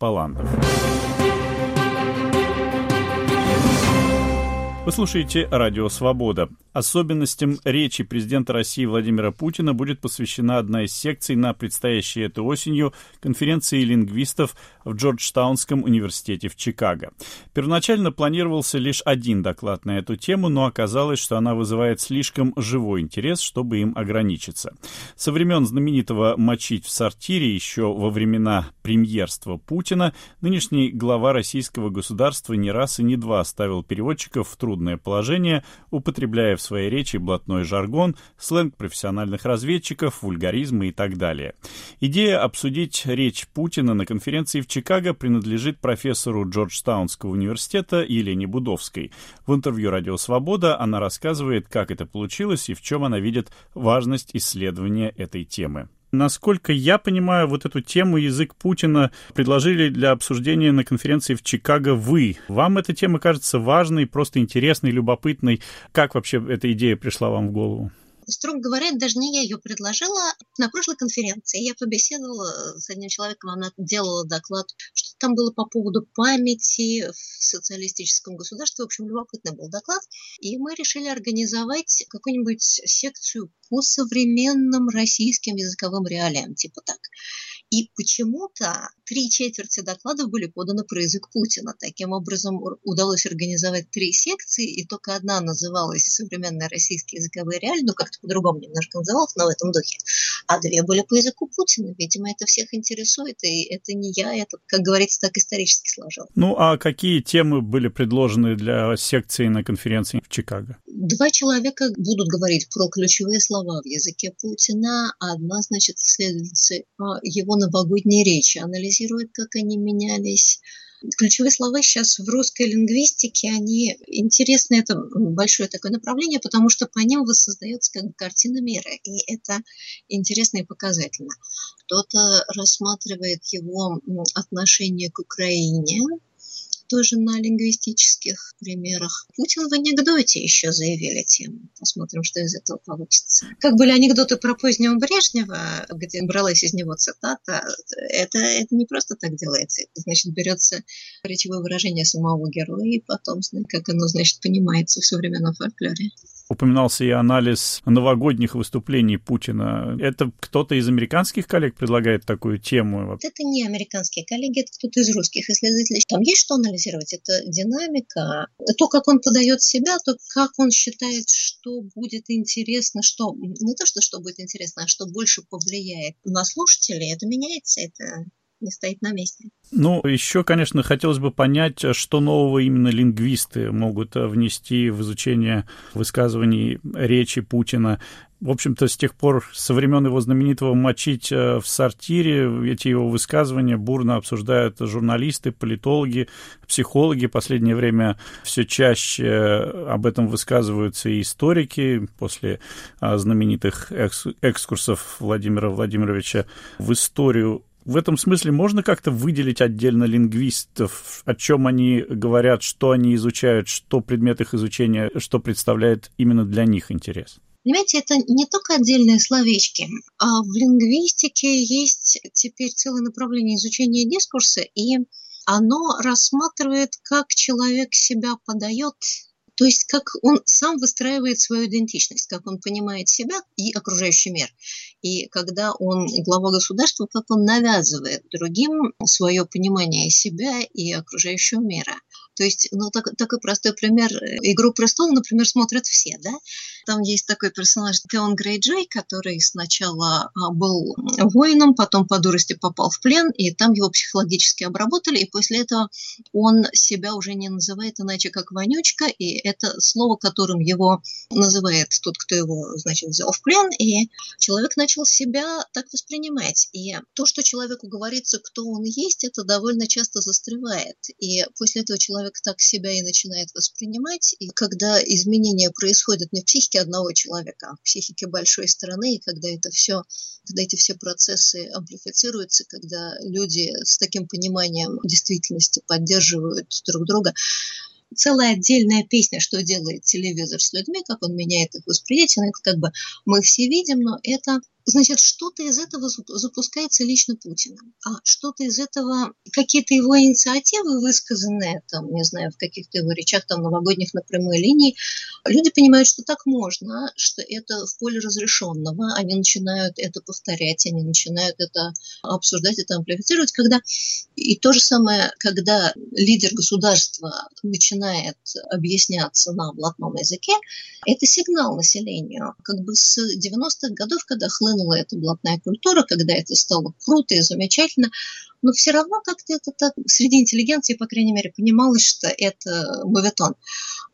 Паландов. Вы слушаете «Радио Свобода». Особенностям речи президента России Владимира Путина будет посвящена одна из секций на предстоящей этой осенью конференции лингвистов в Джорджтаунском университете в Чикаго. Первоначально планировался лишь один доклад на эту тему, но оказалось, что она вызывает слишком живой интерес, чтобы им ограничиться. Со времен знаменитого «мочить в сортире» еще во времена премьерства Путина нынешний глава российского государства не раз и не два ставил переводчиков в трудное положение, употребляя в своей речи блатной жаргон, сленг профессиональных разведчиков, вульгаризмы и так далее. Идея обсудить речь Путина на конференции в Чикаго принадлежит профессору Джорджтаунского университета Елене Будовской. В интервью «Радио Свобода» она рассказывает, как это получилось и в чем она видит важность исследования этой темы. Насколько я понимаю, вот эту тему «Язык Путина» предложили для обсуждения на конференции в Чикаго вы. Вам эта тема кажется важной, просто интересной, любопытной. Как вообще эта идея пришла вам в голову? Строго говоря, даже не я ее предложила. На прошлой конференции я побеседовала с одним человеком, она делала доклад, что там было по поводу памяти в социалистическом государстве. В общем, любопытный был доклад. И мы решили организовать какую-нибудь секцию по современным российским языковым реалиям, типа так. И почему-то три четверти докладов были поданы про язык Путина. Таким образом, удалось организовать три секции, и только одна называлась «Современные российские языковые реалии», ну, как-то по-другому немножко называлась, но в этом духе. А две были по языку Путина. Видимо, это всех интересует, и это не я, это, как говорится, так исторически сложил. Ну, а какие темы были предложены для секции на конференции в Чикаго? Два человека будут говорить про ключевые слова в языке Путина. Одна, значит, исследовательница его новогодние речи, анализирует, как они менялись. Ключевые слова сейчас в русской лингвистике, они интересны, это большое такое направление, потому что по ним воссоздается как картина мира, и это интересно и показательно. Кто-то рассматривает его отношение к Украине, тоже на лингвистических примерах. Путин в анекдоте еще заявили тему. Посмотрим, что из этого получится. Как были анекдоты про позднего Брежнева, где бралась из него цитата, это, это не просто так делается. Это, значит, берется речевое выражение самого героя, и потом, как оно, значит, понимается в современном фольклоре. Упоминался и анализ новогодних выступлений Путина. Это кто-то из американских коллег предлагает такую тему? Это не американские коллеги, это кто-то из русских исследователей. Там есть что анализировать. Это динамика, то, как он подает себя, то, как он считает, что будет интересно, что не то, что, что будет интересно, а что больше повлияет на слушателей. Это меняется, это не стоит на месте. Ну, еще, конечно, хотелось бы понять, что нового именно лингвисты могут внести в изучение высказываний речи Путина. В общем-то, с тех пор, со времен его знаменитого «мочить э, в сортире», эти его высказывания бурно обсуждают журналисты, политологи, психологи. Последнее время все чаще об этом высказываются и историки после э, знаменитых экскурсов Владимира Владимировича в историю в этом смысле можно как-то выделить отдельно лингвистов, о чем они говорят, что они изучают, что предмет их изучения, что представляет именно для них интерес? Понимаете, это не только отдельные словечки, а в лингвистике есть теперь целое направление изучения дискурса, и оно рассматривает, как человек себя подает то есть как он сам выстраивает свою идентичность, как он понимает себя и окружающий мир. И когда он глава государства, как он навязывает другим свое понимание себя и окружающего мира. То есть, ну, так, такой простой пример. «Игру престолов», например, смотрят все, да? Там есть такой персонаж Теон Грейджей, который сначала а, был воином, потом по дурости попал в плен, и там его психологически обработали, и после этого он себя уже не называет иначе, как «вонючка», и это слово, которым его называет тот, кто его, значит, взял в плен, и человек начал себя так воспринимать. И то, что человеку говорится, кто он есть, это довольно часто застревает. И после этого человек так себя и начинает воспринимать. И когда изменения происходят не в психике одного человека, а в психике большой страны, и когда это все, когда эти все процессы амплифицируются, когда люди с таким пониманием действительности поддерживают друг друга, целая отдельная песня, что делает телевизор с людьми, как он меняет их восприятие. Ну, это как бы мы все видим, но это Значит, что-то из этого запускается лично Путиным, а что-то из этого, какие-то его инициативы, высказанные, там, не знаю, в каких-то его речах, там, новогодних на прямой линии, люди понимают, что так можно, что это в поле разрешенного, они начинают это повторять, они начинают это обсуждать, это амплифицировать, когда и то же самое, когда лидер государства начинает объясняться на блатном языке, это сигнал населению. Как бы с 90-х годов, когда хлынула эта блатная культура, когда это стало круто и замечательно, но все равно как-то это так среди интеллигенции, по крайней мере, понималось, что это моветон.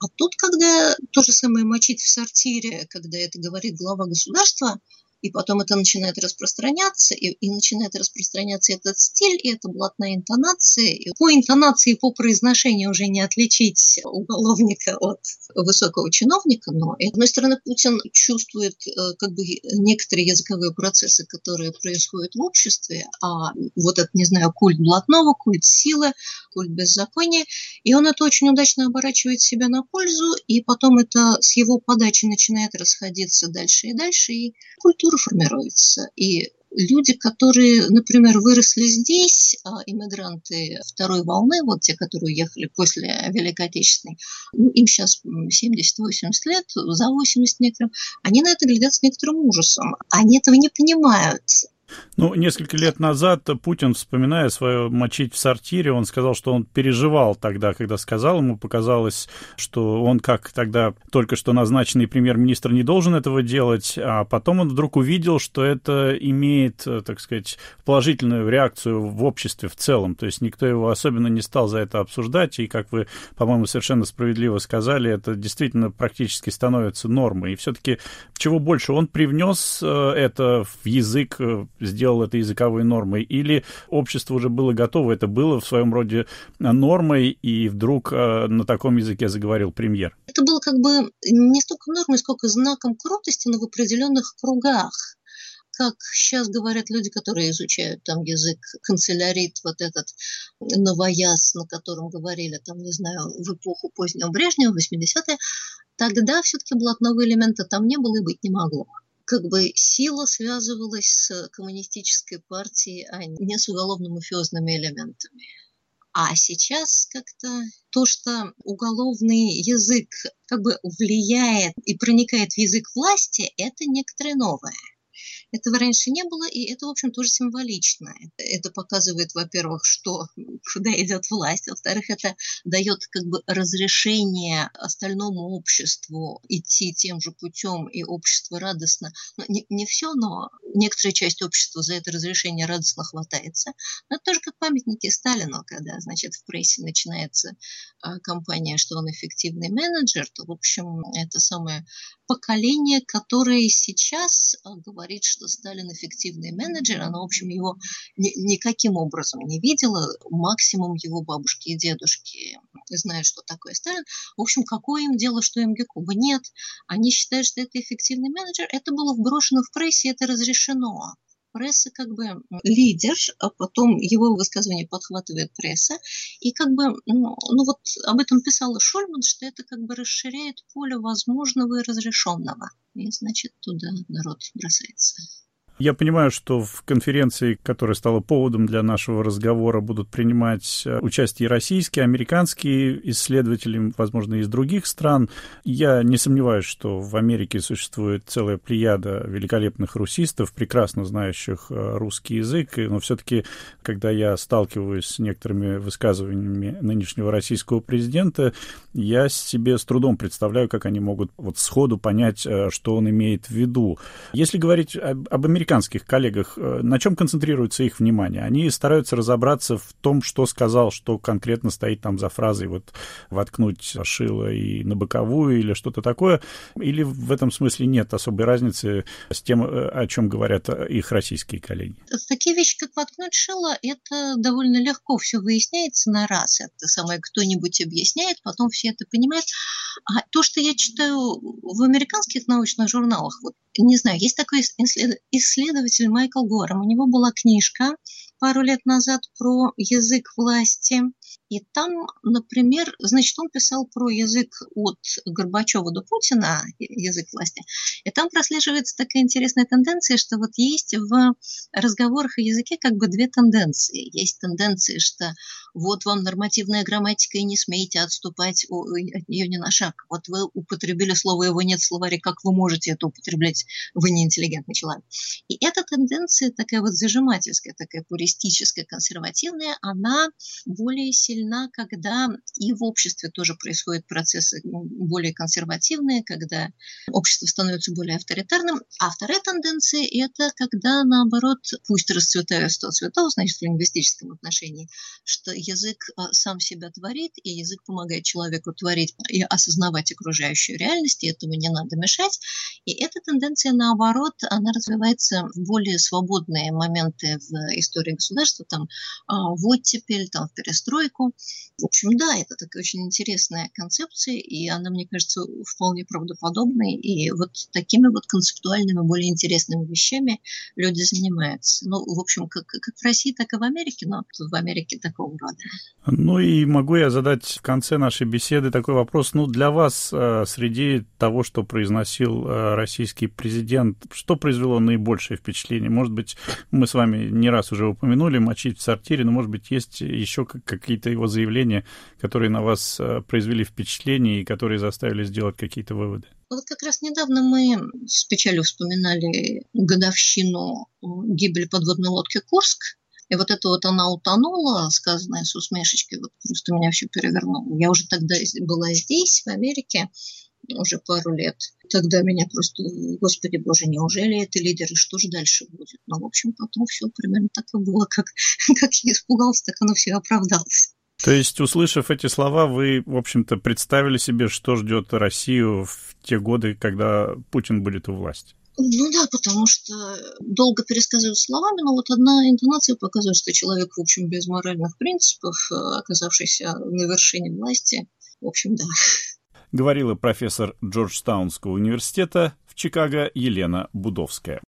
А тут, когда то же самое мочить в сортире, когда это говорит глава государства, и потом это начинает распространяться, и, и начинает распространяться этот стиль, и это блатная интонация. И по интонации, по произношению уже не отличить уголовника от высокого чиновника, но, с одной стороны, Путин чувствует э, как бы некоторые языковые процессы, которые происходят в обществе, а вот этот, не знаю, культ блатного, культ силы, культ беззакония, и он это очень удачно оборачивает себя на пользу, и потом это с его подачи начинает расходиться дальше и дальше, и культура культура формируется. И люди, которые, например, выросли здесь, а, иммигранты второй волны, вот те, которые уехали после Великой Отечественной, ну, им сейчас 70-80 лет, за 80 некоторым, они на это глядят с некоторым ужасом. Они этого не понимают. Ну, несколько лет назад Путин, вспоминая свое мочить в сортире, он сказал, что он переживал тогда, когда сказал, ему показалось, что он, как тогда только что назначенный премьер-министр, не должен этого делать, а потом он вдруг увидел, что это имеет, так сказать, положительную реакцию в обществе в целом, то есть никто его особенно не стал за это обсуждать, и, как вы, по-моему, совершенно справедливо сказали, это действительно практически становится нормой, и все-таки чего больше он привнес э, это в язык э, сделал это языковой нормой, или общество уже было готово, это было в своем роде нормой, и вдруг э, на таком языке заговорил премьер? Это было как бы не столько нормой, сколько знаком крутости, но в определенных кругах как сейчас говорят люди, которые изучают там язык, канцелярит, вот этот новояз, на котором говорили, там, не знаю, в эпоху позднего Брежнева, 80-е, тогда все-таки блатного элемента там не было и быть не могло как бы сила связывалась с коммунистической партией, а не с уголовно-мафиозными элементами. А сейчас как-то то, что уголовный язык как бы влияет и проникает в язык власти, это некоторое новое. Этого раньше не было, и это, в общем, тоже символично. Это показывает, во-первых, что куда идет власть, во-вторых, это дает как бы разрешение остальному обществу идти тем же путем, и общество радостно. Ну, не, не все, но некоторая часть общества за это разрешение радостно хватается. Но это тоже как памятники Сталину, когда, значит, в прессе начинается а, кампания, что он эффективный менеджер, то, в общем, это самое поколение, которое сейчас а, говорит, что Сталин эффективный менеджер, она, в общем, его ни, никаким образом не видела. Максимум его бабушки и дедушки знают, что такое Сталин. В общем, какое им дело, что им Гекуба? Нет. Они считают, что это эффективный менеджер. Это было вброшено в прессе, это разрешено пресса как бы лидер, а потом его высказывание подхватывает пресса. И как бы, ну, ну вот об этом писала Шульман, что это как бы расширяет поле возможного и разрешенного. И значит, туда народ бросается. Я понимаю, что в конференции, которая стала поводом для нашего разговора, будут принимать э, участие российские, американские исследователи, возможно, из других стран. Я не сомневаюсь, что в Америке существует целая плеяда великолепных русистов, прекрасно знающих э, русский язык, но все-таки, когда я сталкиваюсь с некоторыми высказываниями нынешнего российского президента, я себе с трудом представляю, как они могут вот сходу понять, э, что он имеет в виду. Если говорить об, об американских коллегах, э, на чем концентрируется их внимание? Они стараются разобраться в том, что сказал, что конкретно стоит там за фразой, вот воткнуть шило и на боковую или что-то такое, или в этом смысле нет особой разницы с тем, э, о чем говорят их российские коллеги? Такие вещи, как воткнуть шило, это довольно легко все выясняется на раз. Это самое кто-нибудь объясняет, потом все это понимают. А то, что я читаю в американских научных журналах, вот, не знаю, есть такой исследователь Майкл Гором, у него была книжка пару лет назад про язык власти – И там, например, значит, он писал про язык от Горбачева до Путина, язык власти, и там прослеживается такая интересная тенденция, что вот есть в разговорах о языке как бы две тенденции. Есть тенденция, что вот вам нормативная грамматика, и не смейте отступать от нее ни на шаг. Вот вы употребили слово, его нет в словаре, как вы можете это употреблять? Вы не интеллигентный человек. И эта тенденция такая вот зажимательская, такая пуристическая, консервативная, она более сильна, когда и в обществе тоже происходят процессы более консервативные, когда общество становится более авторитарным. А вторая тенденция – это когда, наоборот, пусть расцветает сто цветов, значит, в лингвистическом отношении, что язык а, сам себя творит, и язык помогает человеку творить и осознавать окружающую реальность, и этому не надо мешать. И эта тенденция, наоборот, она развивается в более свободные моменты в истории государства, там, а, в оттепель, там, в перестройку. В общем, да, это такая очень интересная концепция, и она, мне кажется, вполне правдоподобной, и вот такими вот концептуальными, более интересными вещами люди занимаются. Ну, в общем, как, как в России, так и в Америке, но в Америке такого рода ну и могу я задать в конце нашей беседы такой вопрос. Ну, для вас э, среди того, что произносил э, российский президент, что произвело наибольшее впечатление? Может быть, мы с вами не раз уже упомянули мочить в сортире, но, может быть, есть еще какие-то его заявления, которые на вас э, произвели впечатление и которые заставили сделать какие-то выводы? Вот как раз недавно мы с печалью вспоминали годовщину гибели подводной лодки «Курск», и вот это вот она утонула, сказанное с усмешечкой, вот просто меня все перевернуло. Я уже тогда была здесь, в Америке, уже пару лет. Тогда меня просто, господи боже, неужели это лидер, и что же дальше будет? Ну, в общем, потом все примерно так и было, как, как я испугался, так оно все оправдалось. То есть, услышав эти слова, вы, в общем-то, представили себе, что ждет Россию в те годы, когда Путин будет у власти? Ну да, потому что долго пересказывать словами, но вот одна интонация показывает, что человек, в общем, без моральных принципов, э, оказавшийся на вершине власти, в общем, да. Говорила профессор Джорджтаунского университета в Чикаго Елена Будовская.